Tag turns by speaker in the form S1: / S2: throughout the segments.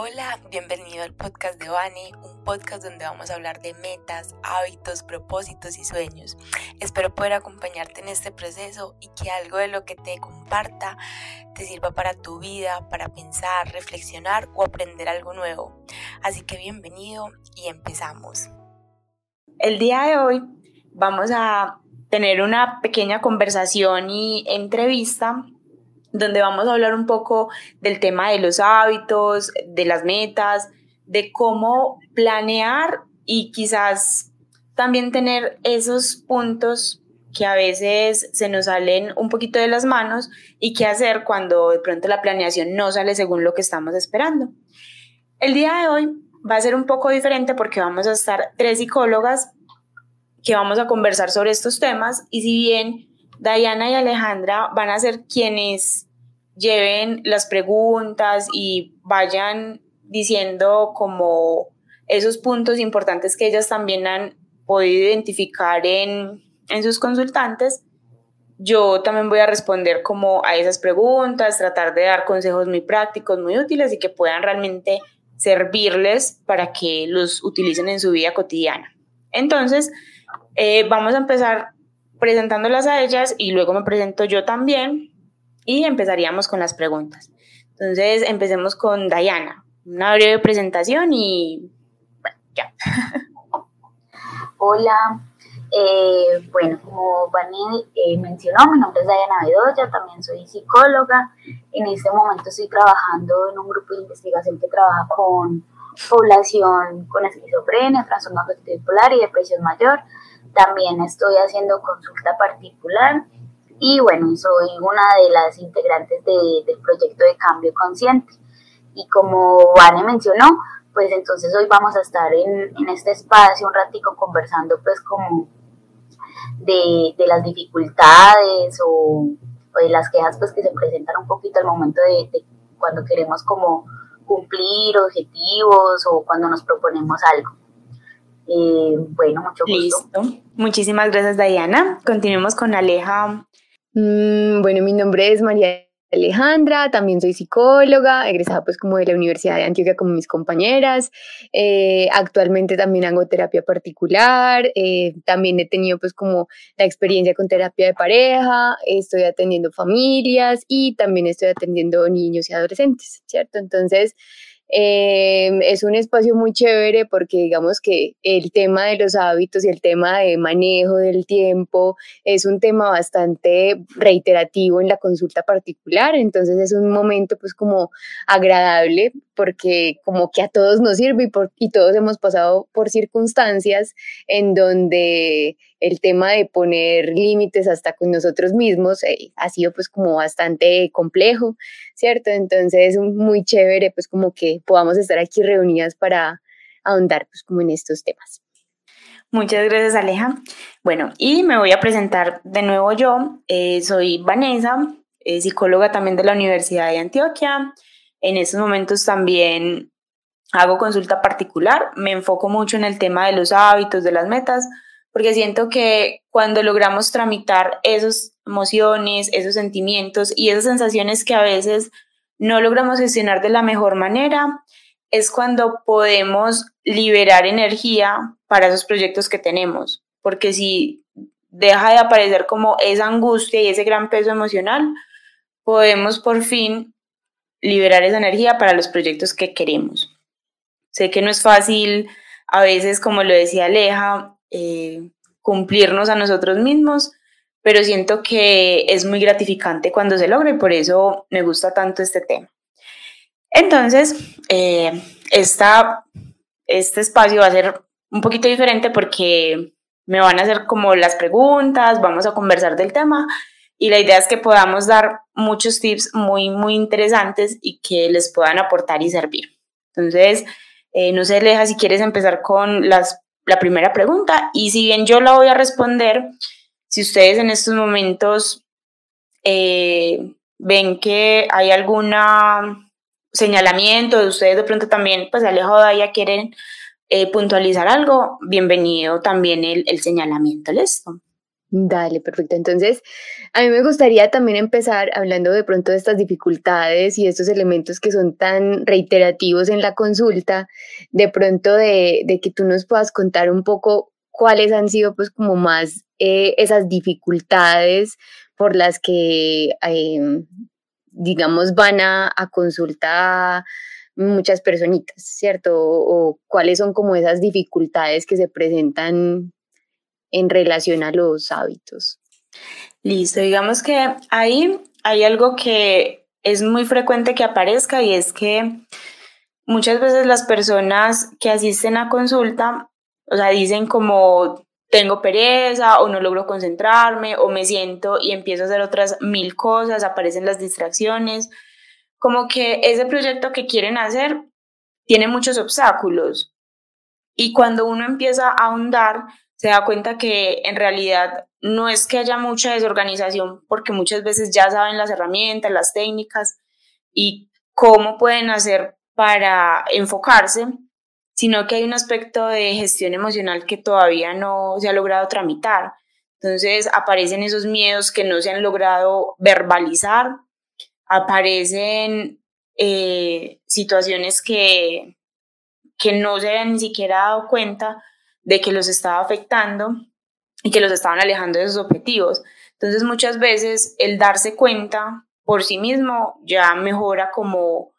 S1: Hola, bienvenido al podcast de Vani, un podcast donde vamos a hablar de metas, hábitos, propósitos y sueños. Espero poder acompañarte en este proceso y que algo de lo que te comparta te sirva para tu vida, para pensar, reflexionar o aprender algo nuevo. Así que bienvenido y empezamos. El día de hoy vamos a tener una pequeña conversación y entrevista donde vamos a hablar un poco del tema de los hábitos, de las metas, de cómo planear y quizás también tener esos puntos que a veces se nos salen un poquito de las manos y qué hacer cuando de pronto la planeación no sale según lo que estamos esperando. El día de hoy va a ser un poco diferente porque vamos a estar tres psicólogas que vamos a conversar sobre estos temas y si bien Diana y Alejandra van a ser quienes lleven las preguntas y vayan diciendo como esos puntos importantes que ellas también han podido identificar en, en sus consultantes, yo también voy a responder como a esas preguntas, tratar de dar consejos muy prácticos, muy útiles y que puedan realmente servirles para que los utilicen en su vida cotidiana. Entonces, eh, vamos a empezar presentándolas a ellas y luego me presento yo también y empezaríamos con las preguntas. Entonces, empecemos con Dayana. Una breve presentación y bueno, ya.
S2: Hola, eh, bueno, como Vanel eh, mencionó, mi nombre es Dayana Bedoya, también soy psicóloga. En este momento estoy trabajando en un grupo de investigación que trabaja con población con esquizofrenia, trastorno afectivo bipolar y depresión mayor. También estoy haciendo consulta particular y bueno, soy una de las integrantes del proyecto de cambio consciente. Y como Vane mencionó, pues entonces hoy vamos a estar en, este espacio un ratico conversando pues como de, las dificultades o, de las quejas pues que se presentan un poquito al momento de, cuando queremos como cumplir objetivos o cuando nos proponemos algo. Eh, bueno, mucho gusto.
S1: Listo. Muchísimas gracias, Diana. Continuemos con Aleja
S3: Mm, bueno, mi nombre es María Alejandra, también soy psicóloga, egresada pues como de la Universidad de Antioquia como mis compañeras. Eh, actualmente también hago terapia particular, eh, también he tenido pues como la experiencia con terapia de pareja, estoy atendiendo familias y también estoy atendiendo niños y adolescentes, ¿cierto? Entonces, Em, es un espacio muy chévere porque digamos que el tema de los hábitos y el tema de manejo del tiempo es un tema bastante reiterativo en la consulta particular, entonces es un momento pues como agradable porque como que a todos nos sirve y, por, y todos hemos pasado por circunstancias en donde el tema de poner límites hasta con nosotros mismos eh, ha sido pues como bastante complejo, ¿cierto? Entonces es muy chévere pues como que podamos estar aquí reunidas para ahondar pues como en estos temas.
S1: Muchas gracias Aleja. Bueno, y me voy a presentar de nuevo yo. Eh, soy Vanessa, eh, psicóloga también de la Universidad de Antioquia. En estos momentos también hago consulta particular, me enfoco mucho en el tema de los hábitos, de las metas, porque siento que cuando logramos tramitar esas emociones, esos sentimientos y esas sensaciones que a veces no logramos gestionar de la mejor manera, es cuando podemos liberar energía para esos proyectos que tenemos, porque si deja de aparecer como esa angustia y ese gran peso emocional, podemos por fin liberar esa energía para los proyectos que queremos. Sé que no es fácil, a veces, como lo decía Aleja, eh, cumplirnos a nosotros mismos, pero siento que es muy gratificante cuando se logra y por eso me gusta tanto este tema. Entonces, eh, este espacio va a ser un poquito diferente porque me van a hacer como las preguntas, vamos a conversar del tema y la idea es que podamos dar muchos tips muy, muy interesantes y que les puedan aportar y servir. Entonces, eh, no sé, Leja, si quieres empezar con las, la primera pregunta y si bien yo la voy a responder, si ustedes en estos momentos eh, ven que hay algún señalamiento de ustedes de pronto también, pues Alejo ya quieren eh, puntualizar algo, bienvenido también el, el señalamiento, ¿listo?
S3: Dale, perfecto. Entonces, a mí me gustaría también empezar hablando de pronto de estas dificultades y estos elementos que son tan reiterativos en la consulta, de pronto de, que tú nos puedas contar un poco cuáles han sido pues como más eh, esas dificultades por las que, em, digamos, van a, a consulta muchas personitas, ¿cierto? o cuáles son como esas dificultades que se presentan en relación a los hábitos.
S1: Listo, digamos que ahí hay algo que es muy frecuente que aparezca y es que muchas veces las personas que asisten a consulta, o sea, dicen como tengo pereza o no logro concentrarme o me siento y empiezo a hacer otras mil cosas, aparecen las distracciones, como que ese proyecto que quieren hacer tiene muchos obstáculos y cuando uno empieza a ahondar, se da cuenta que en realidad no es que haya mucha desorganización porque muchas veces ya saben las herramientas, las técnicas y cómo pueden hacer para enfocarse, sino que hay un aspecto de gestión emocional que todavía no se ha logrado tramitar. Entonces aparecen esos miedos que no se han logrado verbalizar, aparecen eh, situaciones que, que no se han ni siquiera dado cuenta de que los estaba afectando y que los estaban alejando de sus objetivos. Entonces muchas veces el darse cuenta por sí mismo ya mejora como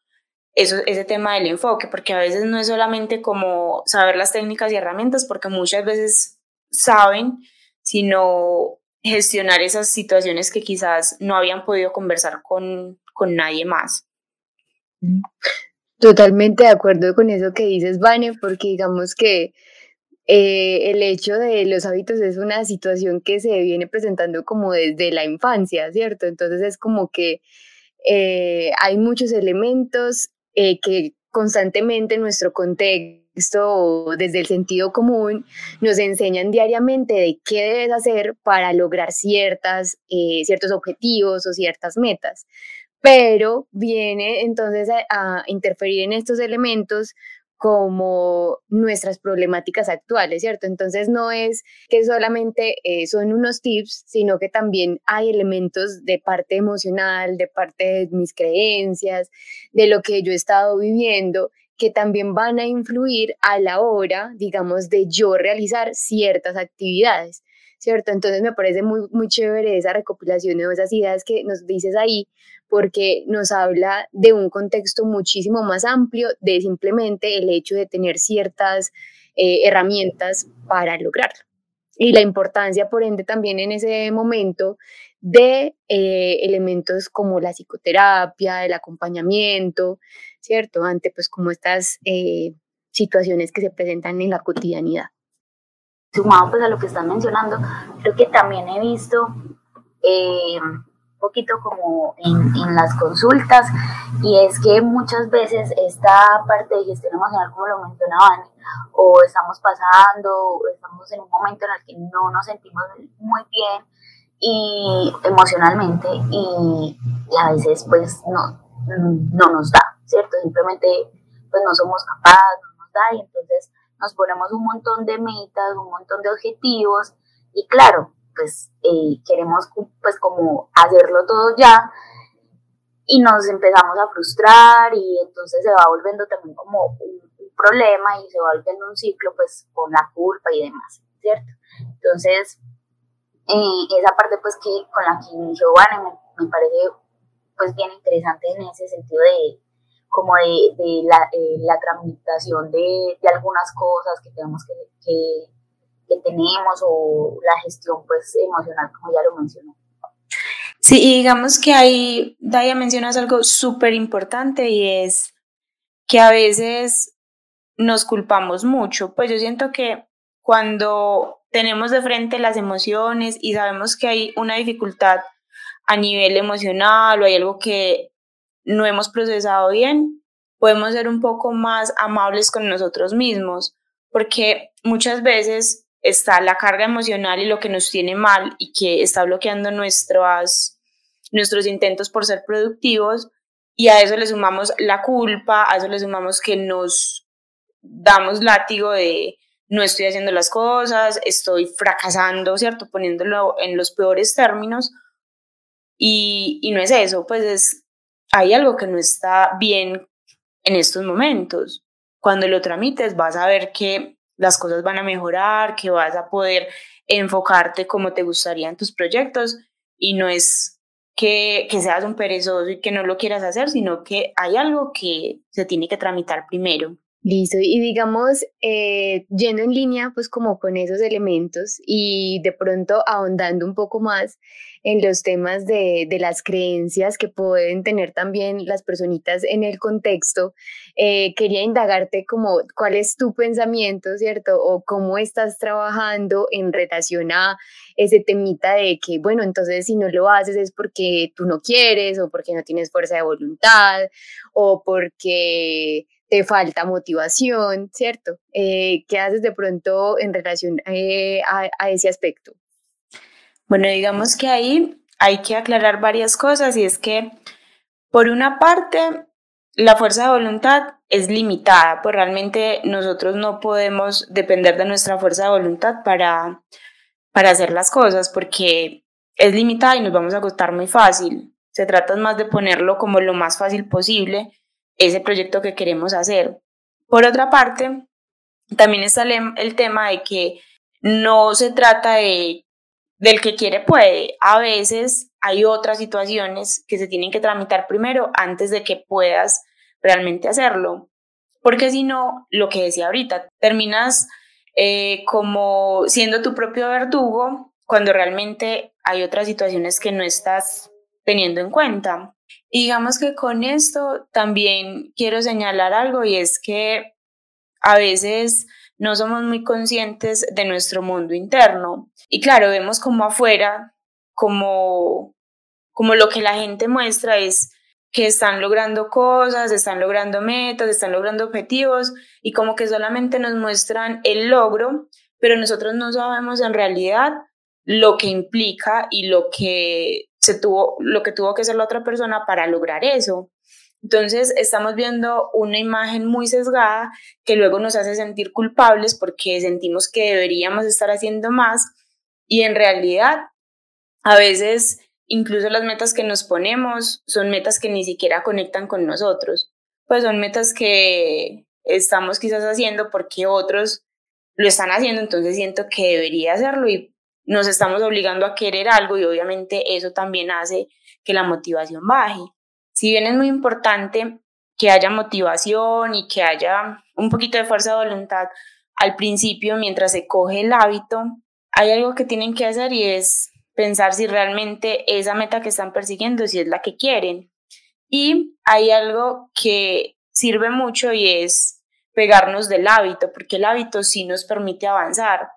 S1: eso, ese tema del enfoque, porque a veces no es solamente como saber las técnicas y herramientas, porque muchas veces saben, sino gestionar esas situaciones que quizás no habían podido conversar con, con nadie más.
S3: Totalmente de acuerdo con eso que dices, Vane, porque digamos que eh, el hecho de los hábitos es una situación que se viene presentando como desde la infancia, ¿cierto? Entonces es como que eh, hay muchos elementos eh, que constantemente en nuestro contexto desde el sentido común nos enseñan diariamente de qué debes hacer para lograr ciertas, ciertos objetivos o ciertas metas. Pero viene entonces a interferir en estos elementos como nuestras problemáticas actuales, ¿cierto? Entonces no es que solamente eh, son unos tips, sino que también hay elementos de parte emocional, de parte de mis creencias, de lo que yo he estado viviendo, que también van a influir a la hora, digamos, de yo realizar ciertas actividades. ¿Cierto? Entonces me parece muy, muy chévere esa recopilación de esas ideas que nos dices ahí, porque nos habla de un contexto muchísimo más amplio de simplemente el hecho de tener ciertas eh, herramientas para lograrlo. Y la importancia, por ende, también en ese momento de eh, elementos como la psicoterapia, el acompañamiento, ¿cierto? Ante pues como estas eh, situaciones que se presentan en la cotidianidad
S2: sumado pues a lo que están mencionando, creo que también he visto eh, un poquito como en, las consultas y es que muchas veces esta parte de gestión emocional, como lo mencionaban, o estamos pasando, o estamos en un momento en el que no nos sentimos muy bien y emocionalmente y, y a veces pues no, no nos da, ¿cierto? Simplemente pues no somos capaces, no nos da y entonces nos ponemos un montón de metas, un montón de objetivos y claro, pues eh, queremos pues como hacerlo todo ya y nos empezamos a frustrar y entonces se va volviendo también como un, problema y se va volviendo un ciclo pues con la culpa y demás, ¿cierto? Entonces, eh, esa parte pues que con la que inició Vane me, me parece pues bien interesante en ese sentido de, como de, de la, eh, la, tramitación de, de, algunas cosas que tenemos que, que, tenemos o la gestión pues emocional como ya lo mencioné.
S1: Sí, y digamos que ahí, Daya, mencionas algo súper importante y es que a veces nos culpamos mucho. Pues yo siento que cuando tenemos de frente las emociones y sabemos que hay una dificultad a nivel emocional o hay algo que no hemos procesado bien, podemos ser un poco más amables con nosotros mismos, porque muchas veces está la carga emocional y lo que nos tiene mal y que está bloqueando nuestros, nuestros intentos por ser productivos y a eso le sumamos la culpa, a eso le sumamos que nos damos látigo de, no estoy haciendo las cosas, estoy fracasando, ¿cierto? Poniéndolo en los peores términos. Y, y no es eso, pues es, hay algo que no está bien en estos momentos. Cuando lo tramites vas a ver que las cosas van a mejorar, que vas a poder enfocarte como te gustaría en tus proyectos y no es que, seas un perezoso y que no lo quieras hacer, sino que hay algo que se tiene que tramitar primero.
S3: Listo, y digamos, eh, yendo en línea pues como con esos elementos y de pronto ahondando un poco más en los temas de, de las creencias que pueden tener también las personitas en el contexto, eh, quería indagarte como cuál es tu pensamiento, ¿cierto? O cómo estás trabajando en relación a ese temita de que, bueno, entonces si no lo haces es porque tú no quieres o porque no tienes fuerza de voluntad o porque te falta motivación, ¿cierto? Eh, ¿Qué haces de pronto en relación eh, a, ese aspecto?
S1: Bueno, digamos que ahí hay que aclarar varias cosas y es que, por una parte, la fuerza de voluntad es limitada, pues realmente nosotros no podemos depender de nuestra fuerza de voluntad para, para hacer las cosas porque es limitada y nos vamos a costar muy fácil. Se trata más de ponerlo como lo más fácil posible ese proyecto que queremos hacer. Por otra parte, también está el, tema de que no se trata de del que quiere puede. A veces hay otras situaciones que se tienen que tramitar primero antes de que puedas realmente hacerlo. Porque si no, lo que decía ahorita, terminas eh, como siendo tu propio verdugo cuando realmente hay otras situaciones que no estás teniendo en cuenta. Y digamos que con esto también quiero señalar algo y es que a veces no somos muy conscientes de nuestro mundo interno. Y claro, vemos como afuera, como, como lo que la gente muestra es que están logrando cosas, están logrando metas, están logrando objetivos y como que solamente nos muestran el logro, pero nosotros no sabemos en realidad lo que implica y lo que se tuvo, lo que tuvo que hacer la otra persona para lograr eso. Entonces estamos viendo una imagen muy sesgada que luego nos hace sentir culpables porque sentimos que deberíamos estar haciendo más y en realidad a veces incluso las metas que nos ponemos son metas que ni siquiera conectan con nosotros, pues son metas que estamos quizás haciendo porque otros lo están haciendo, entonces siento que debería hacerlo y nos estamos obligando a querer algo y obviamente eso también hace que la motivación baje. Si bien es muy importante que haya motivación y que haya un poquito de fuerza de voluntad al principio mientras se coge el hábito, hay algo que tienen que hacer y es pensar si realmente esa meta que están persiguiendo, si es la que quieren. Y hay algo que sirve mucho y es pegarnos del hábito, porque el hábito sí nos permite avanzar.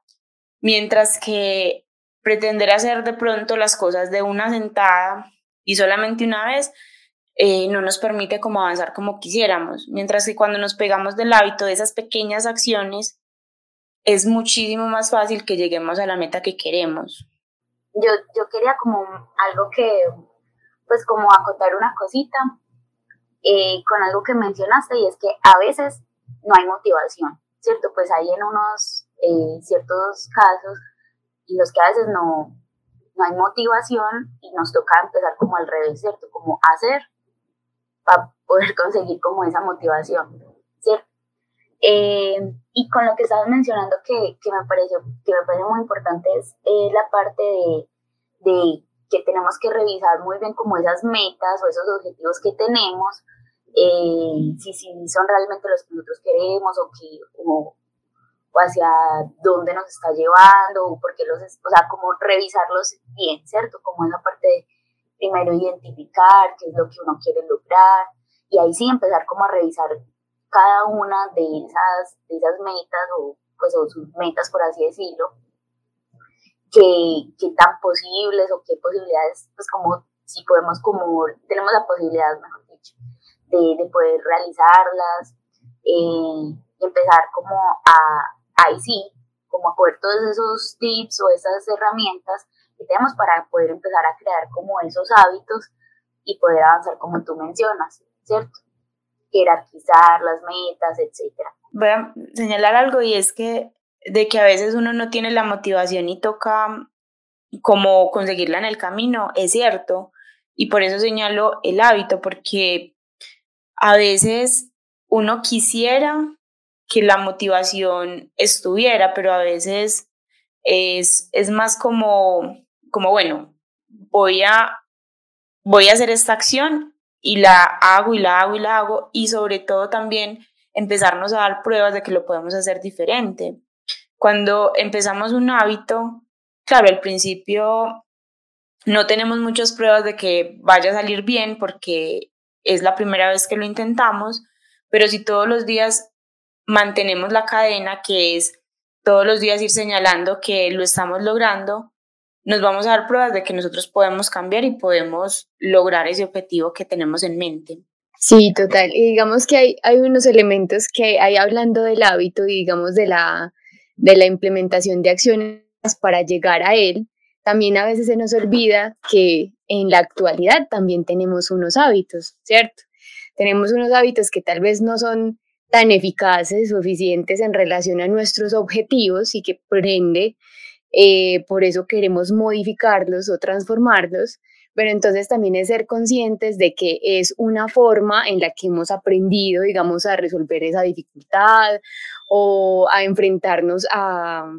S1: Mientras que pretender hacer de pronto las cosas de una sentada y solamente una vez eh, no nos permite como avanzar como quisiéramos. Mientras que cuando nos pegamos del hábito de esas pequeñas acciones, es muchísimo más fácil que lleguemos a la meta que queremos.
S2: Yo, yo quería como algo que, pues como acotar una cosita eh, con algo que mencionaste y es que a veces no hay motivación, ¿cierto? Pues hay en unos eh, ciertos casos en los que a veces no, no hay motivación y nos toca empezar como al revés, ¿cierto? Como hacer para poder conseguir como esa motivación. Eh, y con lo que estabas mencionando que, que, me pareció, que me parece muy importante es eh, la parte de, de, que tenemos que revisar muy bien como esas metas o esos objetivos que tenemos, si, si son realmente los que nosotros queremos o que, o hacia dónde nos está llevando, o porque los, o sea, como revisarlos bien, ¿cierto? Como esa parte de primero identificar qué es lo que uno quiere lograr y ahí sí empezar como a revisar cada una de esas, de esas metas o pues o sus metas por así decirlo, qué, qué tan posibles o qué posibilidades, pues como si podemos como, tenemos la posibilidad, mejor dicho, de, de poder realizarlas, eh, empezar como a, ahí sí, como a poder todos esos tips o esas herramientas que tenemos para poder empezar a crear como esos hábitos y poder avanzar como tú mencionas, ¿cierto? Jerarquizar las metas, etcétera.
S1: Voy a señalar algo y es que de que a veces uno no tiene la motivación y toca como conseguirla en el camino, es cierto. Y por eso señalo el hábito, porque a veces uno quisiera que la motivación estuviera, pero a veces es, es más como, como, bueno, voy a, voy a hacer esta acción y la hago y la hago y la hago y sobre todo también empezarnos a dar pruebas de que lo podemos hacer diferente. Cuando empezamos un hábito, claro, al principio no tenemos muchas pruebas de que vaya a salir bien porque es la primera vez que lo intentamos, pero si todos los días mantenemos la cadena, que es todos los días ir señalando que lo estamos logrando, nos vamos a dar pruebas de que nosotros podemos cambiar y podemos lograr ese objetivo que tenemos en mente.
S3: Sí, total. Y digamos que hay, hay unos elementos que hay hablando del hábito y digamos de la, de la implementación de acciones para llegar a él, también a veces se nos olvida que en la actualidad también tenemos unos hábitos, ¿cierto? Tenemos unos hábitos que tal vez no son tan eficaces o eficientes en relación a nuestros objetivos y que por ende, eh, por eso queremos modificarlos o transformarlos, pero entonces también es ser conscientes de que es una forma en la que hemos aprendido, digamos, a resolver esa dificultad o a enfrentarnos a,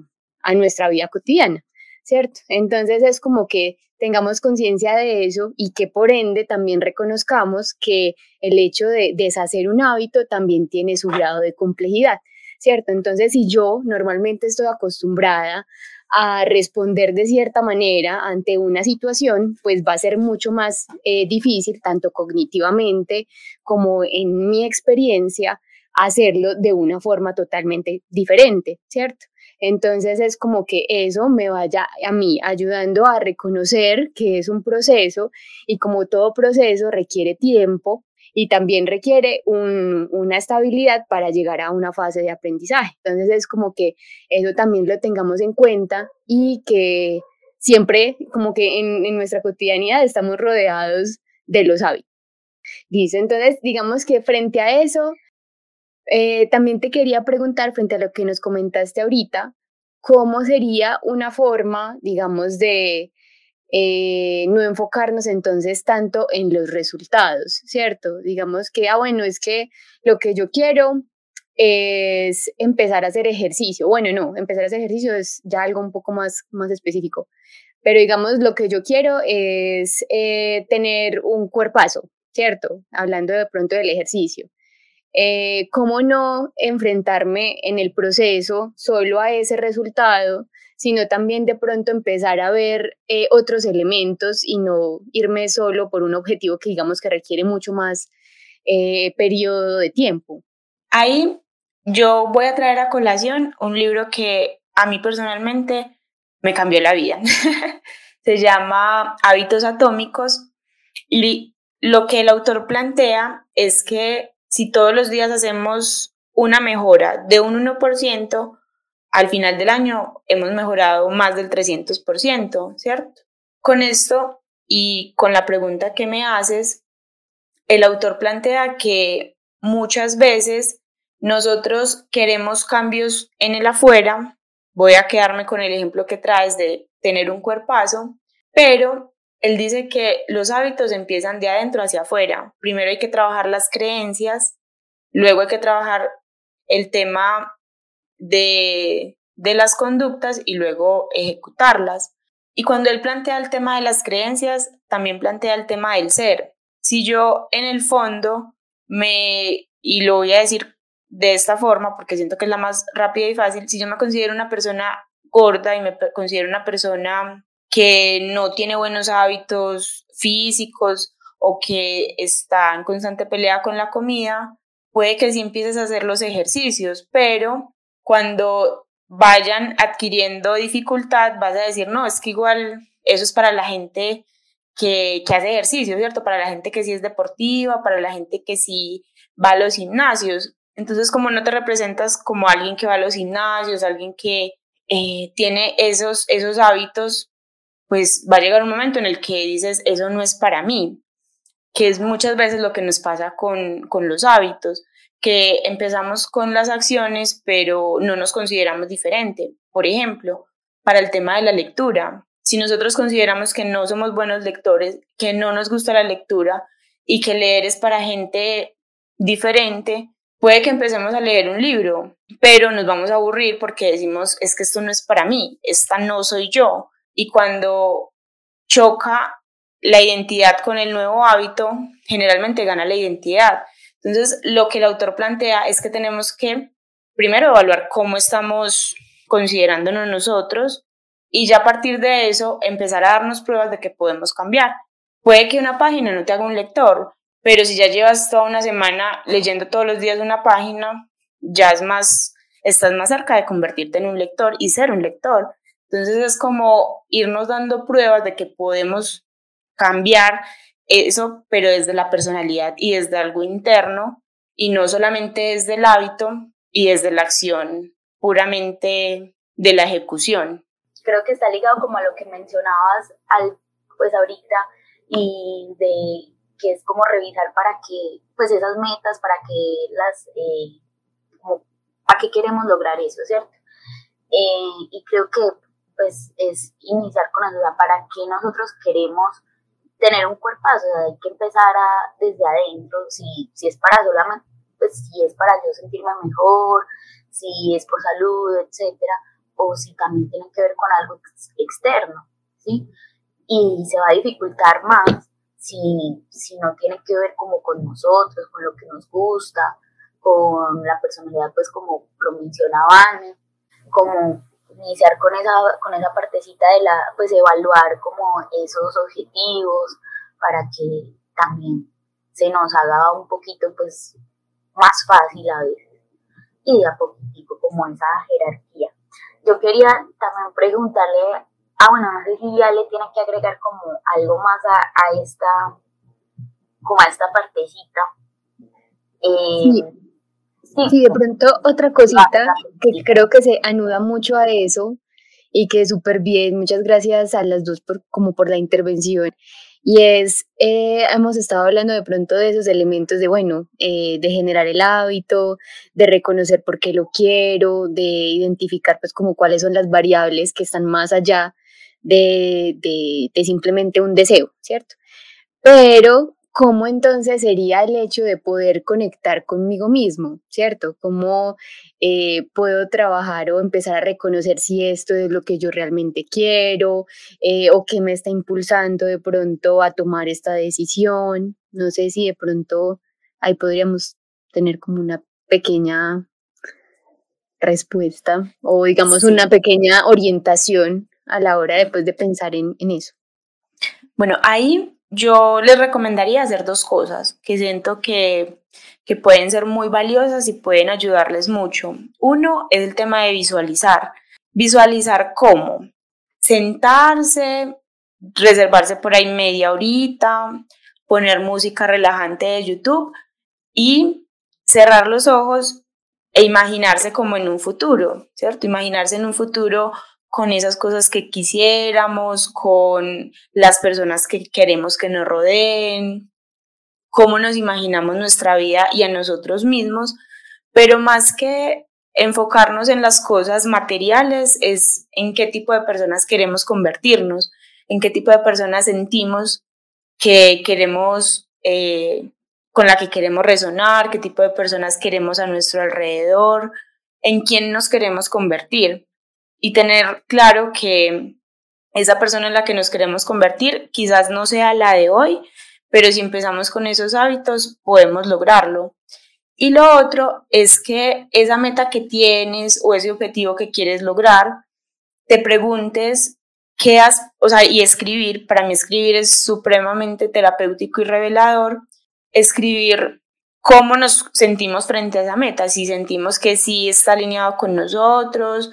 S3: a nuestra vida cotidiana, ¿cierto? Entonces es como que tengamos conciencia de eso y que por ende también reconozcamos que el hecho de deshacer un hábito también tiene su grado de complejidad, ¿cierto? Entonces si yo normalmente estoy acostumbrada a responder de cierta manera ante una situación, pues va a ser mucho más eh, difícil, tanto cognitivamente como en mi experiencia, hacerlo de una forma totalmente diferente, ¿cierto? Entonces es como que eso me vaya a mí ayudando a reconocer que es un proceso y como todo proceso requiere tiempo y también requiere una estabilidad para llegar a una fase de aprendizaje. Entonces es como que eso también lo tengamos en cuenta y que siempre como que en, nuestra cotidianidad estamos rodeados de los hábitos. Dice, entonces digamos que frente a eso, eh, también te quería preguntar, frente a lo que nos comentaste ahorita, ¿cómo sería una forma, digamos, de eh, no enfocarnos entonces tanto en los resultados, ¿cierto? Digamos que, ah, bueno, es que lo que yo quiero es empezar a hacer ejercicio. Bueno, no, empezar a hacer ejercicio es ya algo un poco más, más específico. Pero digamos, lo que yo quiero es eh, tener un cuerpazo, ¿cierto? Hablando de pronto del ejercicio. Eh, ¿cómo no enfrentarme en el proceso solo a ese resultado, sino también de pronto empezar a ver eh, otros elementos y no irme solo por un objetivo que digamos que requiere mucho más eh, periodo de tiempo?
S1: Ahí yo voy a traer a colación un libro que a mí personalmente me cambió la vida. Se llama Hábitos Atómicos y lo que el autor plantea es que si todos los días hacemos una mejora de un 1%, al final del año hemos mejorado más del 300%, ¿cierto? Con esto y con la pregunta que me haces, el autor plantea que muchas veces nosotros queremos cambios en el afuera, voy a quedarme con el ejemplo que traes de tener un cuerpazo, pero él dice que los hábitos empiezan de adentro hacia afuera. Primero hay que trabajar las creencias, luego hay que trabajar el tema de, de las conductas y luego ejecutarlas. Y cuando él plantea el tema de las creencias, también plantea el tema del ser. Si yo en el fondo me, y lo voy a decir de esta forma porque siento que es la más rápida y fácil, si yo me considero una persona gorda y me considero una persona que no tiene buenos hábitos físicos o que está en constante pelea con la comida, puede que sí empieces a hacer los ejercicios, pero cuando vayan adquiriendo dificultad, vas a decir, no, es que igual eso es para la gente que, que hace ejercicio, ¿cierto? Para la gente que sí es deportiva, para la gente que sí va a los gimnasios. Entonces, como no te representas como alguien que va a los gimnasios, alguien que eh, tiene esos, esos hábitos pues va a llegar un momento en el que dices, eso no es para mí, que es muchas veces lo que nos pasa con, con los hábitos, que empezamos con las acciones, pero no nos consideramos diferente. Por ejemplo, para el tema de la lectura, si nosotros consideramos que no somos buenos lectores, que no nos gusta la lectura y que leer es para gente diferente, puede que empecemos a leer un libro, pero nos vamos a aburrir porque decimos, es que esto no es para mí, esta no soy yo. Y cuando choca la identidad con el nuevo hábito, generalmente gana la identidad. Entonces, lo que el autor plantea es que tenemos que primero evaluar cómo estamos considerándonos nosotros y ya a partir de eso empezar a darnos pruebas de que podemos cambiar. Puede que una página no te haga un lector, pero si ya llevas toda una semana leyendo todos los días una página, ya es más, estás más cerca de convertirte en un lector y ser un lector. Entonces es como irnos dando pruebas de que podemos cambiar eso, pero desde la personalidad y desde algo interno y no solamente desde el hábito y desde la acción puramente de la ejecución.
S2: Creo que está ligado como a lo que mencionabas al, pues ahorita y de que es como revisar para que, pues esas metas, para que las, eh, ¿para qué queremos lograr eso, cierto? Eh, y creo que pues es iniciar con eso, ¿para qué nosotros queremos tener un cuerpazo, hay que empezar a, desde adentro, si, si es para solamente, pues si es para yo sentirme mejor, si es por salud, etcétera, o si también tiene que ver con algo externo, ¿sí? Y se va a dificultar más si, si no tiene que ver como con nosotros, con lo que nos gusta, con la personalidad, pues como lo mencionaba como iniciar con esa, con esa partecita de la, pues evaluar como esos objetivos para que también se nos haga un poquito pues más fácil a veces y de a poquitico como esa jerarquía. Yo quería también preguntarle, ah bueno, no sé si ya le tiene que agregar como algo más a, esta, como a esta partecita.
S3: Eh, Sí, de pronto otra cosita que creo que se anuda mucho a eso y que es súper bien, muchas gracias a las dos por, como por la intervención. Y es, eh, hemos estado hablando de pronto de esos elementos de, bueno, eh, de generar el hábito, de reconocer por qué lo quiero, de identificar pues como cuáles son las variables que están más allá de, de, de simplemente un deseo, ¿cierto? Pero ¿cómo entonces sería el hecho de poder conectar conmigo mismo, ¿cierto? ¿Cómo eh, puedo trabajar o empezar a reconocer si esto es lo que yo realmente quiero eh, o qué me está impulsando de pronto a tomar esta decisión? No sé si de pronto ahí podríamos tener como una pequeña respuesta o digamos una pequeña orientación a la hora después de pensar en, en eso.
S1: Bueno, ahí yo les recomendaría hacer dos cosas que siento que, que pueden ser muy valiosas y pueden ayudarles mucho. Uno es el tema de visualizar. Visualizar cómo sentarse, reservarse por ahí media horita, poner música relajante de YouTube y cerrar los ojos e imaginarse como en un futuro, ¿cierto? Imaginarse en un futuro con esas cosas que quisiéramos, con las personas que queremos que nos rodeen, cómo nos imaginamos nuestra vida y a nosotros mismos, pero más que enfocarnos en las cosas materiales es en qué tipo de personas queremos convertirnos, en qué tipo de personas sentimos que queremos, eh, con la que queremos resonar, qué tipo de personas queremos a nuestro alrededor, en quién nos queremos convertir y tener claro que esa persona en la que nos queremos convertir quizás no sea la de hoy, pero si empezamos con esos hábitos podemos lograrlo. Y lo otro es que esa meta que tienes o ese objetivo que quieres lograr, te preguntes qué has, o sea, y escribir, para mí escribir es supremamente terapéutico y revelador, escribir cómo nos sentimos frente a esa meta, si sentimos que sí está alineado con nosotros,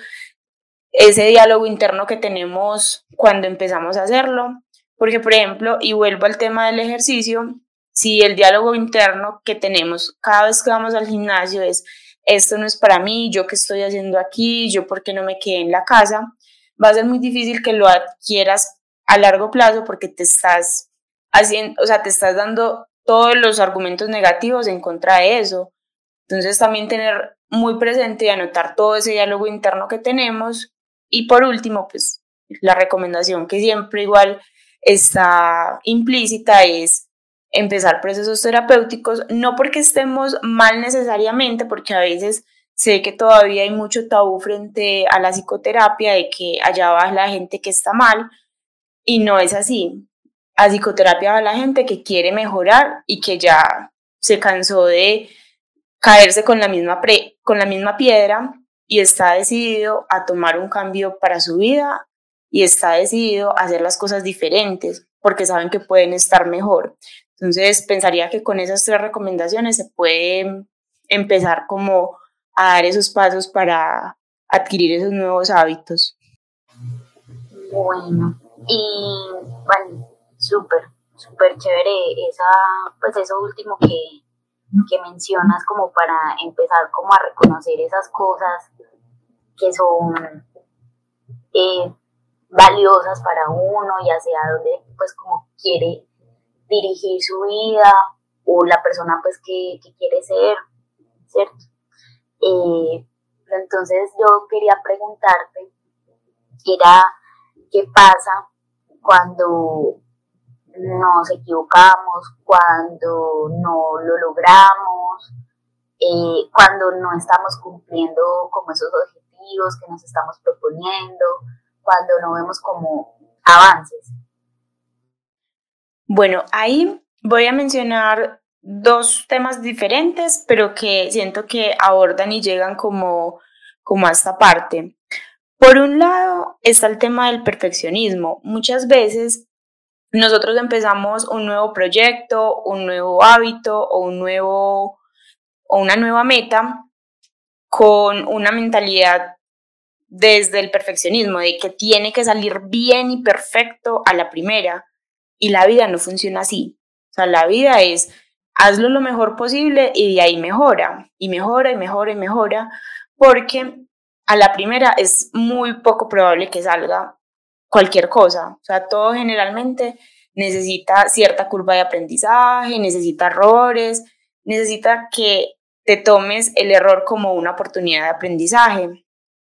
S1: ese diálogo interno que tenemos cuando empezamos a hacerlo. Porque, por ejemplo, y vuelvo al tema del ejercicio, si el diálogo interno que tenemos cada vez que vamos al gimnasio es, esto no es para mí, yo qué estoy haciendo aquí, yo por qué no me quedé en la casa, va a ser muy difícil que lo adquieras a largo plazo porque te estás haciendo, o sea, te estás dando todos los argumentos negativos en contra de eso. Entonces también tener muy presente y anotar todo ese diálogo interno que tenemos. Y por último, pues la recomendación que siempre igual está implícita es empezar procesos terapéuticos, no porque estemos mal necesariamente, porque a veces sé que todavía hay mucho tabú frente a la psicoterapia de que allá va la gente que está mal y no es así. A psicoterapia va la gente que quiere mejorar y que ya se cansó de caerse con la misma, con la misma piedra y está decidido a tomar un cambio para su vida y está decidido a hacer las cosas diferentes porque saben que pueden estar mejor. Entonces, pensaría que con esas tres recomendaciones se puede empezar como a dar esos pasos para adquirir esos nuevos hábitos.
S2: Bueno, y bueno, súper, súper chévere esa, pues eso último que, que mencionas como para empezar como a reconocer esas cosas que son eh, valiosas para uno y hacia dónde pues como quiere dirigir su vida o la persona pues que, quiere ser, ¿cierto? Eh, entonces yo quería preguntarte, era, ¿qué pasa cuando nos equivocamos, cuando no lo logramos, eh, cuando no estamos cumpliendo como esos objetivos que nos estamos proponiendo, cuando no vemos como avances?
S1: Bueno, ahí voy a mencionar dos temas diferentes, pero que siento que abordan y llegan como, como a esta parte. Por un lado está el tema del perfeccionismo. Muchas veces nosotros empezamos un nuevo proyecto, un nuevo hábito o, un nuevo, o una nueva meta con una mentalidad desde el perfeccionismo, de que tiene que salir bien y perfecto a la primera. Y la vida no funciona así. O sea, la vida es hazlo lo mejor posible y de ahí mejora, y mejora y mejora y mejora, porque a la primera es muy poco probable que salga cualquier cosa. O sea, todo generalmente necesita cierta curva de aprendizaje, necesita errores, necesita que te tomes el error como una oportunidad de aprendizaje.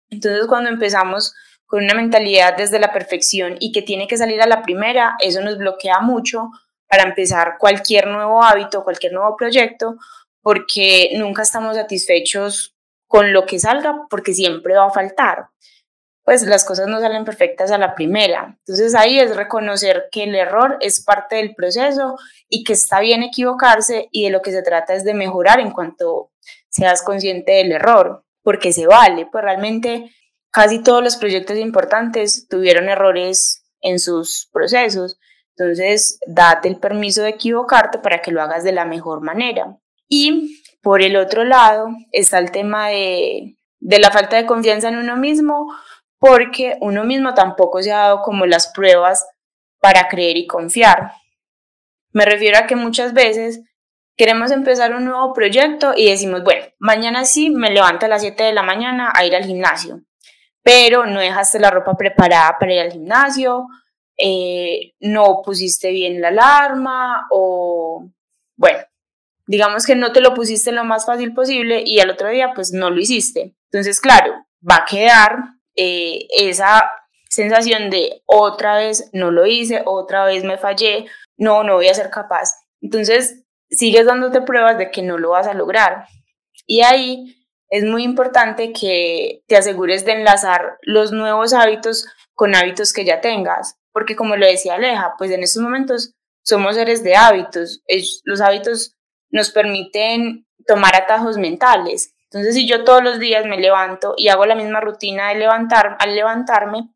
S1: Entonces, cuando empezamos con una mentalidad desde la perfección y que tiene que salir a la primera, eso nos bloquea mucho para empezar cualquier nuevo hábito, cualquier nuevo proyecto, porque nunca estamos satisfechos con lo que salga, porque siempre va a faltar. Pues las cosas no salen perfectas a la primera. Entonces ahí es reconocer que el error es parte del proceso y que está bien equivocarse y de lo que se trata es de mejorar en cuanto seas consciente del error, porque se vale, pues realmente casi todos los proyectos importantes tuvieron errores en sus procesos. Entonces, date el permiso de equivocarte para que lo hagas de la mejor manera. Y por el otro lado está el tema de, de la falta de confianza en uno mismo, porque uno mismo tampoco se ha dado como las pruebas para creer y confiar. Me refiero a que muchas veces queremos empezar un nuevo proyecto y decimos, bueno, mañana sí me levanto a las 7 de la mañana a ir al gimnasio pero no dejaste la ropa preparada para ir al gimnasio, eh, no pusiste bien la alarma o, bueno, digamos que no te lo pusiste lo más fácil posible y al otro día pues no lo hiciste. Entonces, claro, va a quedar eh, esa sensación de otra vez no lo hice, otra vez me fallé, no, no voy a ser capaz. Entonces, sigues dándote pruebas de que no lo vas a lograr. Y ahí es muy importante que te asegures de enlazar los nuevos hábitos con hábitos que ya tengas, porque como lo decía Aleja, pues en estos momentos somos seres de hábitos, los hábitos nos permiten tomar atajos mentales. Entonces, si yo todos los días me levanto y hago la misma rutina de levantar, al levantarme,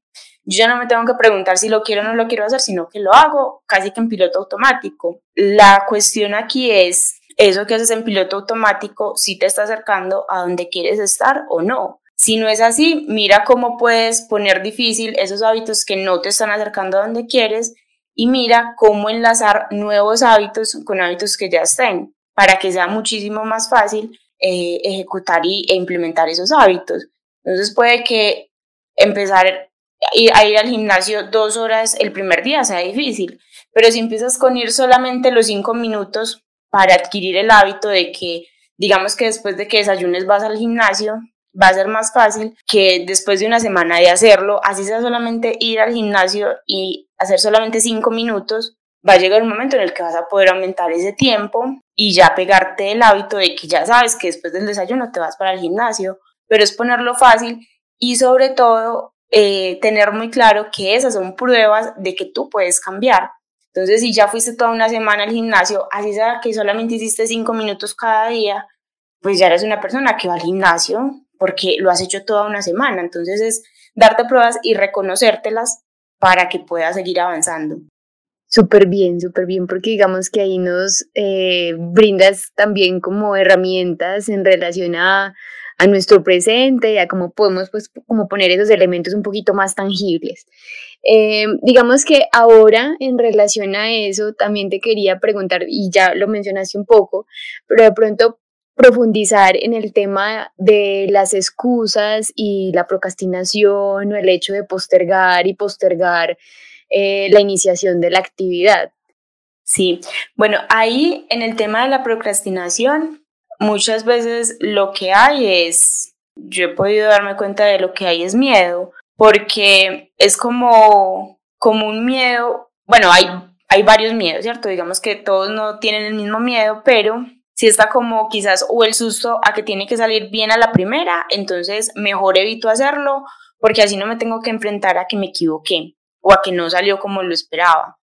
S1: yo ya no me tengo que preguntar si lo quiero o no lo quiero hacer, sino que lo hago casi que en piloto automático. La cuestión aquí es eso que haces en piloto automático si te está acercando a donde quieres estar o no. Si no es así, mira cómo puedes poner difícil esos hábitos que no te están acercando a donde quieres y mira cómo enlazar nuevos hábitos con hábitos que ya estén para que sea muchísimo más fácil eh, ejecutar y, e implementar esos hábitos. Entonces puede que empezar a ir al gimnasio dos horas el primer día sea difícil, pero si empiezas con ir solamente los cinco minutos para adquirir el hábito de que digamos que después de que desayunes vas al gimnasio, va a ser más fácil que después de una semana de hacerlo, así sea solamente ir al gimnasio y hacer solamente cinco minutos, va a llegar un momento en el que vas a poder aumentar ese tiempo y ya pegarte el hábito de que ya sabes que después del desayuno te vas para el gimnasio, pero es ponerlo fácil y sobre todo eh, tener muy claro que esas son pruebas de que tú puedes cambiar. Entonces, si ya fuiste toda una semana al gimnasio, así sea que solamente hiciste cinco minutos cada día, pues ya eres una persona que va al gimnasio porque lo has hecho toda una semana. Entonces es darte pruebas y reconocértelas para que puedas seguir avanzando.
S3: Súper bien, súper bien, porque digamos que ahí nos eh, brindas también como herramientas en relación a, a nuestro presente y a cómo podemos pues como poner esos elementos un poquito más tangibles. Eh, digamos que ahora en relación a eso también te quería preguntar, y ya lo mencionaste un poco, pero de pronto profundizar en el tema de las excusas y la procrastinación o el hecho de postergar y postergar eh, la iniciación de la actividad.
S1: Sí, bueno, ahí en el tema de la procrastinación, muchas veces lo que hay es, yo he podido darme cuenta de lo que hay es miedo, porque es como, como un miedo, bueno, hay, hay varios miedos, ¿cierto? Digamos que todos no tienen el mismo miedo, pero si está como quizás o el susto a que tiene que salir bien a la primera, entonces mejor evito hacerlo porque así no me tengo que enfrentar a que me equivoqué o a que no salió como lo esperaba.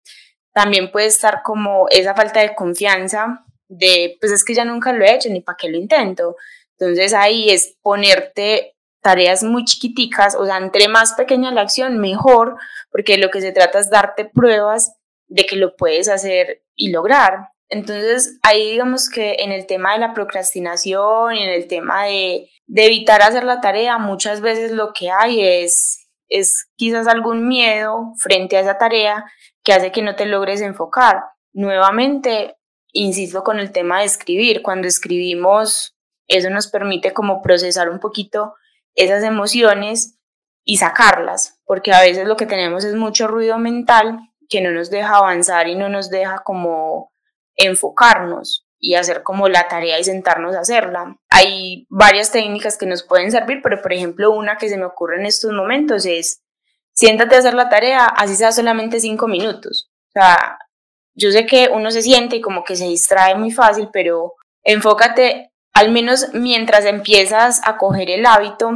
S1: También puede estar como esa falta de confianza de, pues es que ya nunca lo he hecho, ni para qué lo intento. Entonces ahí es ponerte tareas muy chiquiticas, o sea, entre más pequeña la acción, mejor, porque lo que se trata es darte pruebas de que lo puedes hacer y lograr. Entonces, ahí digamos que en el tema de la procrastinación y en el tema de, de evitar hacer la tarea, muchas veces lo que hay es es quizás algún miedo frente a esa tarea que hace que no te logres enfocar. Nuevamente, insisto con el tema de escribir. Cuando escribimos, eso nos permite como procesar un poquito esas emociones y sacarlas, porque a veces lo que tenemos es mucho ruido mental que no nos deja avanzar y no nos deja como enfocarnos y hacer como la tarea y sentarnos a hacerla. Hay varias técnicas que nos pueden servir, pero por ejemplo una que se me ocurre en estos momentos es siéntate a hacer la tarea, así sea solamente cinco minutos. O sea, yo sé que uno se siente y como que se distrae muy fácil, pero enfócate al menos mientras empiezas a coger el hábito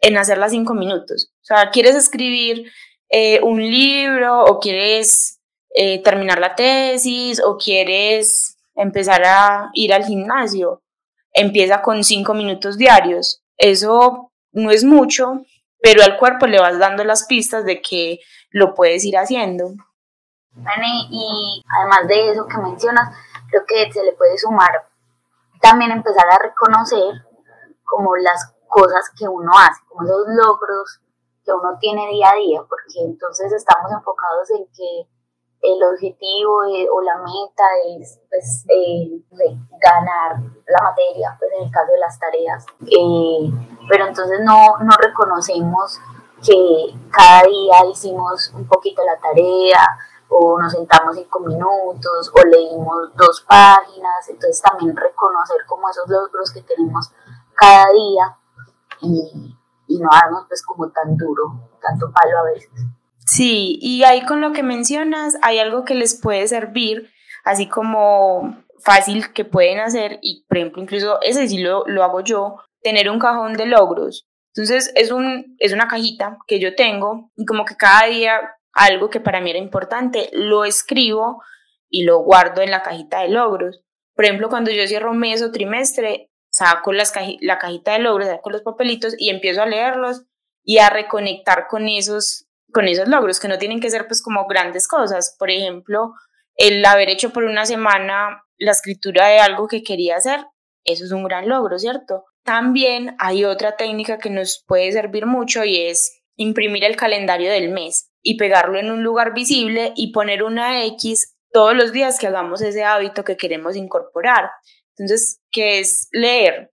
S1: en hacer las cinco minutos. O sea, quieres escribir eh, un libro o quieres eh, terminar la tesis o quieres empezar a ir al gimnasio. Empieza con cinco minutos diarios. Eso no es mucho, pero al cuerpo le vas dando las pistas de que lo puedes ir haciendo.
S2: y además de eso que mencionas, creo que se le puede sumar también empezar a reconocer como las cosas que uno hace, como esos logros que uno tiene día a día, porque entonces estamos enfocados en que el objetivo o la meta es pues, eh, ganar la materia, pues en el caso de las tareas. Eh, pero entonces no, no reconocemos que cada día hicimos un poquito la tarea o nos sentamos cinco minutos o leímos dos páginas, entonces también reconocer como esos logros que tenemos cada día y, y no darnos pues como tan duro, tanto palo a veces.
S1: Sí, y ahí con lo que mencionas, hay algo que les puede servir, así como fácil que pueden hacer, y por ejemplo, incluso ese sí lo, lo hago yo, tener un cajón de logros. Entonces, es, un, es una cajita que yo tengo, y como que cada día algo que para mí era importante, lo escribo y lo guardo en la cajita de logros. Por ejemplo, cuando yo cierro mes o trimestre, saco las la cajita de logros, saco los papelitos y empiezo a leerlos y a reconectar con esos con esos logros, que no tienen que ser pues como grandes cosas. Por ejemplo, el haber hecho por una semana la escritura de algo que quería hacer, eso es un gran logro, ¿cierto? También hay otra técnica que nos puede servir mucho y es imprimir el calendario del mes y pegarlo en un lugar visible y poner una X todos los días que hagamos ese hábito que queremos incorporar. Entonces, ¿qué es leer?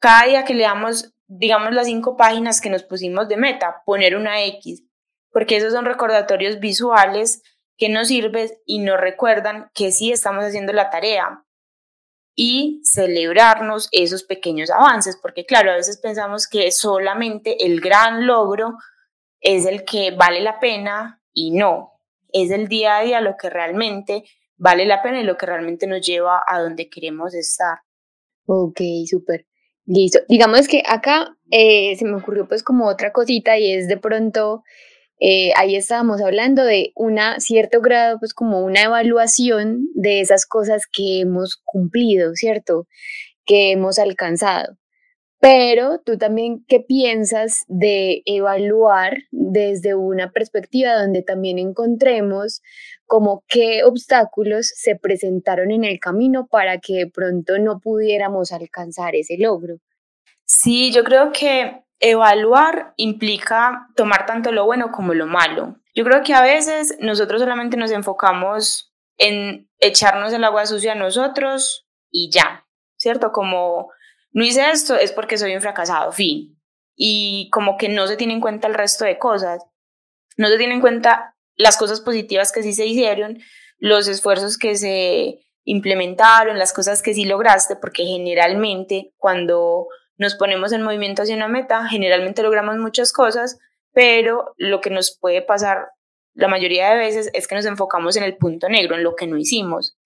S1: Cada día que leamos, digamos, las cinco páginas que nos pusimos de meta, poner una X porque esos son recordatorios visuales que nos sirven y nos recuerdan que sí estamos haciendo la tarea. y celebrarnos esos pequeños avances, porque claro, a veces pensamos que solamente el gran logro es el que vale la pena y no, es el día a día lo que realmente vale la pena y lo que realmente nos lleva a donde queremos estar.
S3: Ok, súper. Listo. Digamos que acá eh, se me ocurrió pues como otra cosita y es de pronto, eh, ahí estábamos hablando de una cierto grado, pues como una evaluación de esas cosas que hemos cumplido, ¿cierto? Que hemos alcanzado. Pero tú también, ¿qué piensas de evaluar desde una perspectiva donde también encontremos como qué obstáculos se presentaron en el camino para que de pronto no pudiéramos alcanzar ese logro?
S1: Sí, yo creo que evaluar implica tomar tanto lo bueno como lo malo. Yo creo que a veces nosotros solamente nos enfocamos en echarnos el agua sucia a nosotros y ya, ¿cierto? Como no hice esto es porque soy un fracasado, fin. Y como que no se tiene en cuenta el resto de cosas. No se tiene en cuenta las cosas positivas que sí se hicieron, los esfuerzos que se implementaron, las cosas que sí lograste, porque generalmente cuando nos ponemos en movimiento hacia una meta, generalmente logramos muchas cosas, pero lo que nos puede pasar la mayoría de veces es que nos enfocamos en el punto negro, en lo que no hicimos.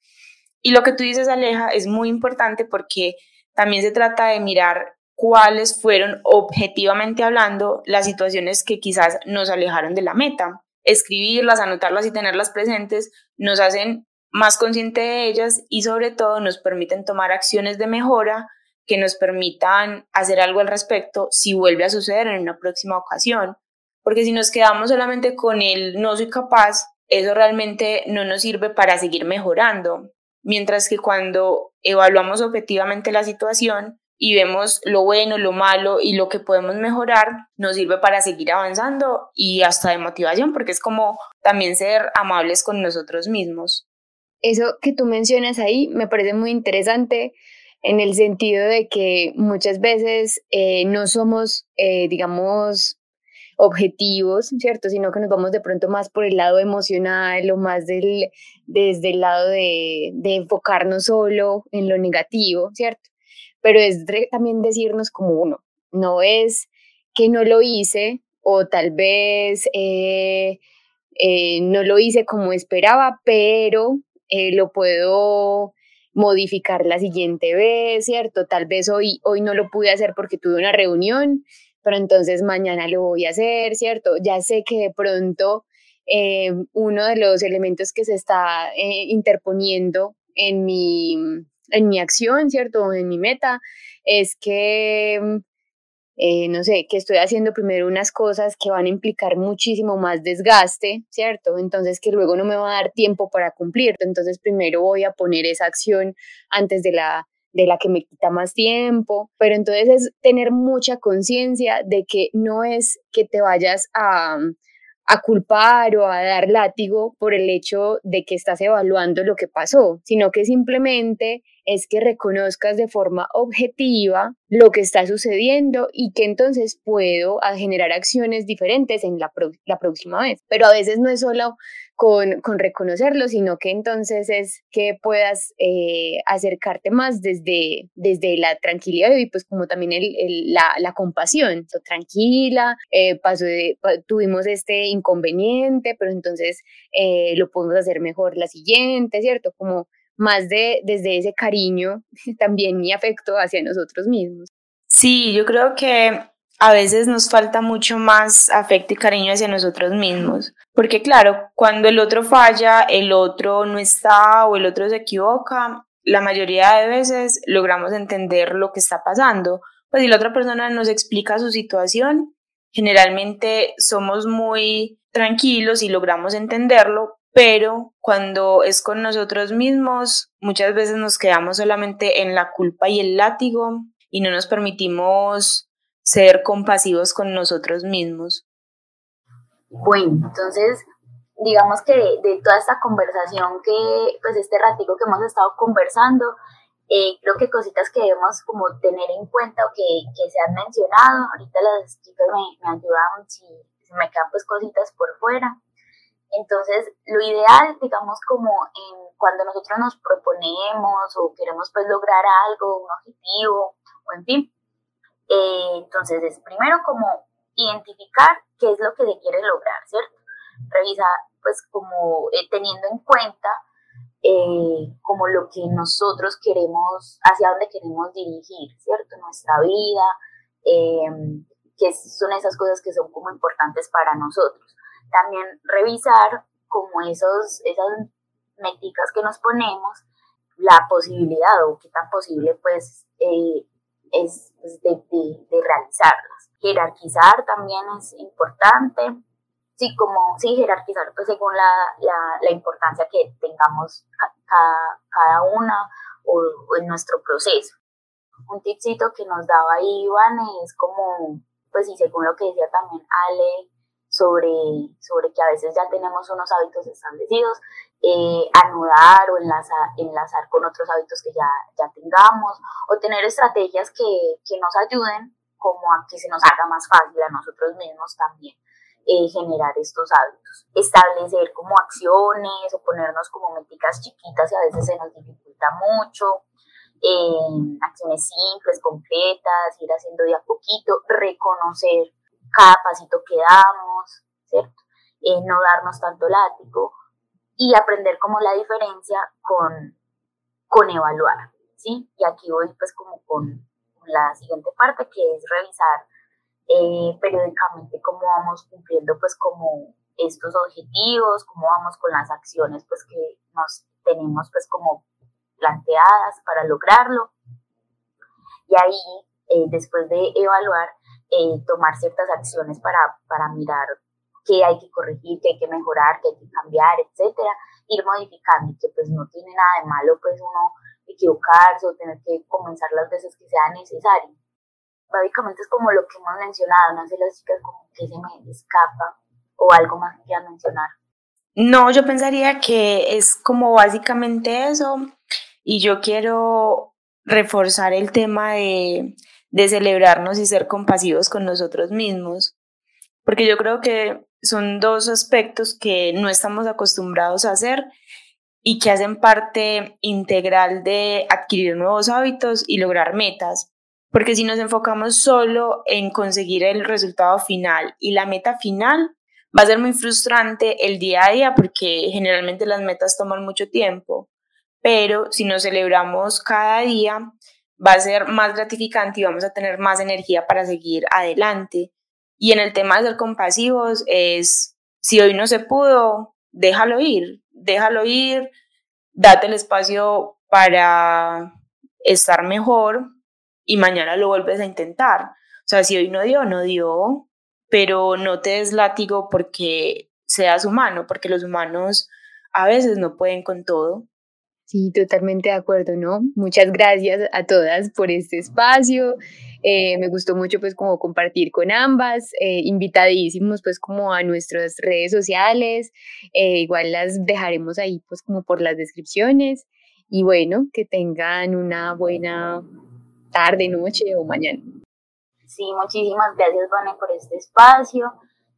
S1: Y lo que tú dices, Aleja, es muy importante porque también se trata de mirar cuáles fueron objetivamente hablando las situaciones que quizás nos alejaron de la meta. Escribirlas, anotarlas y tenerlas presentes nos hacen más conscientes de ellas y sobre todo nos permiten tomar acciones de mejora que nos permitan hacer algo al respecto si vuelve a suceder en una próxima ocasión. Porque si nos quedamos solamente con el no soy capaz, eso realmente no nos sirve para seguir mejorando. Mientras que cuando evaluamos objetivamente la situación y vemos lo bueno, lo malo y lo que podemos mejorar, nos sirve para seguir avanzando y hasta de motivación, porque es como también ser amables con nosotros mismos.
S3: Eso que tú mencionas ahí me parece muy interesante en el sentido de que muchas veces eh, no somos, eh, digamos, objetivos, ¿cierto? Sino que nos vamos de pronto más por el lado emocional o más del, desde el lado de, de enfocarnos solo en lo negativo, ¿cierto? Pero es también decirnos como uno, no es que no lo hice o tal vez eh, eh, no lo hice como esperaba, pero eh, lo puedo modificar la siguiente vez, ¿cierto? Tal vez hoy, hoy no lo pude hacer porque tuve una reunión, pero entonces mañana lo voy a hacer, ¿cierto? Ya sé que de pronto eh, uno de los elementos que se está eh, interponiendo en mi, en mi acción, ¿cierto? En mi meta, es que, eh, no sé, que estoy haciendo primero unas cosas que van a implicar muchísimo más desgaste, ¿cierto? Entonces que luego no me va a dar tiempo para cumplir. Entonces primero voy a poner esa acción antes de la de la que me quita más tiempo, pero entonces es tener mucha conciencia de que no es que te vayas a, a culpar o a dar látigo por el hecho de que estás evaluando lo que pasó, sino que simplemente es que reconozcas de forma objetiva lo que está sucediendo y que entonces puedo generar acciones diferentes en la, la próxima vez. Pero a veces no es solo con, con, reconocerlo, sino que entonces es que puedas eh, acercarte más desde, desde la tranquilidad y pues como también la, la, compasión. tranquila, eh, tuvimos este inconveniente, pero entonces eh, lo podemos hacer mejor la siguiente, ¿cierto? Como más de desde ese cariño también y afecto hacia nosotros mismos.
S1: Sí, yo creo que a veces nos falta mucho más afecto y cariño hacia nosotros mismos. Porque claro, cuando el otro falla, el otro no está o el otro se equivoca, la mayoría de veces logramos entender lo que está pasando. Pues si la otra persona nos explica su situación, generalmente somos muy tranquilos y logramos entenderlo, pero cuando es con nosotros mismos, muchas veces nos quedamos solamente en la culpa y el látigo y no nos permitimos ser compasivos con nosotros mismos.
S2: Bueno, entonces, digamos que de, toda esta conversación que, pues este ratico que hemos estado conversando, eh, creo que cositas que debemos como tener en cuenta o que, se han mencionado, ahorita las chicas me, me ayudan si, si me quedan pues cositas por fuera. Entonces, lo ideal, digamos, como en cuando nosotros nos proponemos o queremos pues lograr algo, un objetivo, o en fin, entonces es primero como identificar qué es lo que se quiere lograr, ¿cierto? Revisar pues como eh, teniendo en cuenta eh, como lo que nosotros queremos, hacia dónde queremos dirigir, ¿cierto? Nuestra vida, que son esas cosas que son como importantes para nosotros. También revisar como esos, esas métricas que nos ponemos, la posibilidad o qué tan posible pues eh, es pues, de, de, realizarlas. Jerarquizar también es importante, sí, como, sí, jerarquizar pues según la, la, la importancia que tengamos cada, cada una o, en nuestro proceso. Un tipcito que nos daba Iván es como, pues y según lo que decía también Ale, sobre, sobre que a veces ya tenemos unos hábitos establecidos, eh, anudar o enlazar, con otros hábitos que ya, ya tengamos, o tener estrategias que, que nos ayuden como a que se nos haga más fácil a nosotros mismos también eh, generar estos hábitos. Establecer como acciones o ponernos como métricas chiquitas y a veces se nos dificulta mucho. Eh, acciones simples, concretas, ir haciendo de a poquito, reconocer cada pasito que damos, ¿cierto? Eh, no darnos tanto látigo y aprender como la diferencia con, con evaluar, ¿sí? Y aquí voy pues como con la siguiente parte que es revisar eh, periódicamente cómo vamos cumpliendo pues como estos objetivos, cómo vamos con las acciones pues que nos tenemos pues como planteadas para lograrlo. Y ahí, eh, después de evaluar, eh, tomar ciertas acciones para, para mirar qué hay que corregir, qué hay que mejorar, qué hay que cambiar, etcétera, ir modificando que pues no tiene nada de malo pues uno equivocarse o tener que comenzar las veces que sea necesario. Básicamente es como lo que hemos mencionado, no sé las chicas como que se me escapa o algo más que quieran mencionar.
S1: No, yo pensaría que es como básicamente eso y yo quiero reforzar el tema de de celebrarnos y ser compasivos con nosotros mismos, porque yo creo que son dos aspectos que no estamos acostumbrados a hacer y que hacen parte integral de adquirir nuevos hábitos y lograr metas. Porque si nos enfocamos solo en conseguir el resultado final y la meta final, va a ser muy frustrante el día a día porque generalmente las metas toman mucho tiempo. Pero si nos celebramos cada día, va a ser más gratificante y vamos a tener más energía para seguir adelante. Y en el tema de ser compasivos es, si hoy no se pudo, déjalo ir, déjalo ir, date el espacio para estar mejor y mañana lo vuelves a intentar. O sea, si hoy no dio, no dio, pero no te des látigo porque seas humano, porque los humanos a veces no pueden con todo.
S3: Sí, totalmente de acuerdo, ¿no? Muchas gracias a todas por este espacio. Eh, me gustó mucho pues como compartir con ambas, eh, invitadísimos pues como a nuestras redes sociales, eh, igual las dejaremos ahí pues como por las descripciones y bueno, que tengan una buena tarde, noche o mañana.
S2: Sí, muchísimas gracias Vane por este espacio.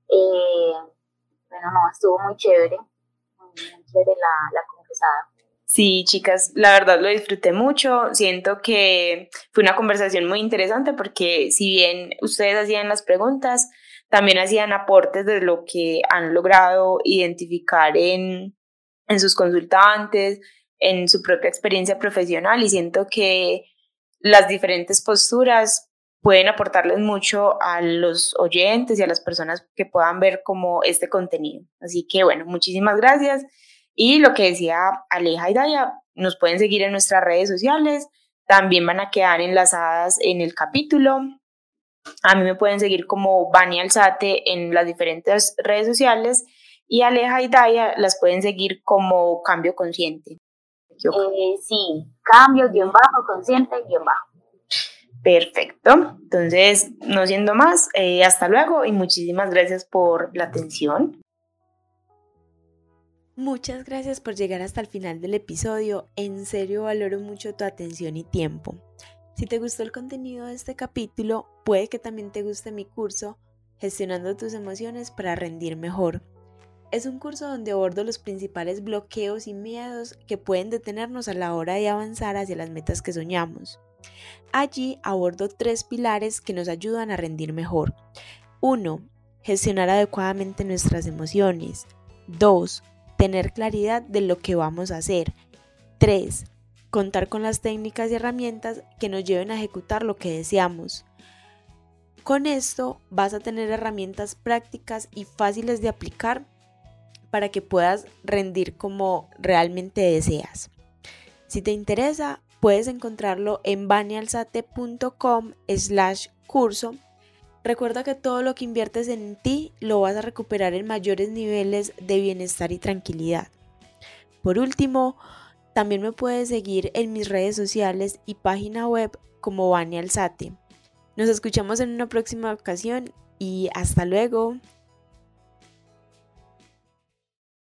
S2: bueno, no, estuvo muy chévere, muy chévere la, la conversada.
S1: Sí, chicas, la verdad lo disfruté mucho. Siento que fue una conversación muy interesante porque si bien ustedes hacían las preguntas, también hacían aportes de lo que han logrado identificar en, en sus consultantes, en su propia experiencia profesional y siento que las diferentes posturas pueden aportarles mucho a los oyentes y a las personas que puedan ver como este contenido. Así que bueno, muchísimas gracias y lo que decía Aleja y Daya, nos pueden seguir en nuestras redes sociales, también van a quedar enlazadas en el capítulo. A mí me pueden seguir como Bani Alzate en las diferentes redes sociales y Aleja y Daya las pueden seguir como Cambio Consciente.
S2: Eh, sí, cambio, guion bajo, consciente, guion bajo.
S1: Perfecto. Entonces, no siendo más, eh, hasta luego y muchísimas gracias por la atención. Muchas gracias por llegar hasta el final del episodio. En serio valoro mucho tu atención y tiempo. Si te gustó el contenido de este capítulo, puede que también te guste mi curso Gestionando tus emociones para rendir mejor.
S4: es un curso donde abordo los principales bloqueos y miedos que pueden detenernos a la hora de avanzar hacia las metas que soñamos. Allí abordo tres pilares que nos ayudan a rendir mejor. 1. Gestionar adecuadamente nuestras emociones. 2. Tener claridad de lo que vamos a hacer. 3. Contar con las técnicas y herramientas que nos lleven a ejecutar lo que deseamos. Con esto vas a tener herramientas prácticas y fáciles de aplicar para que puedas rendir como realmente deseas. Si te interesa, puedes encontrarlo en banialsate.com slash curso. Recuerda que todo lo que inviertes en ti lo vas a recuperar en mayores niveles de bienestar y tranquilidad. Por último, también me puedes seguir en mis redes sociales y página web como Bani Nos escuchamos en una próxima ocasión y hasta luego.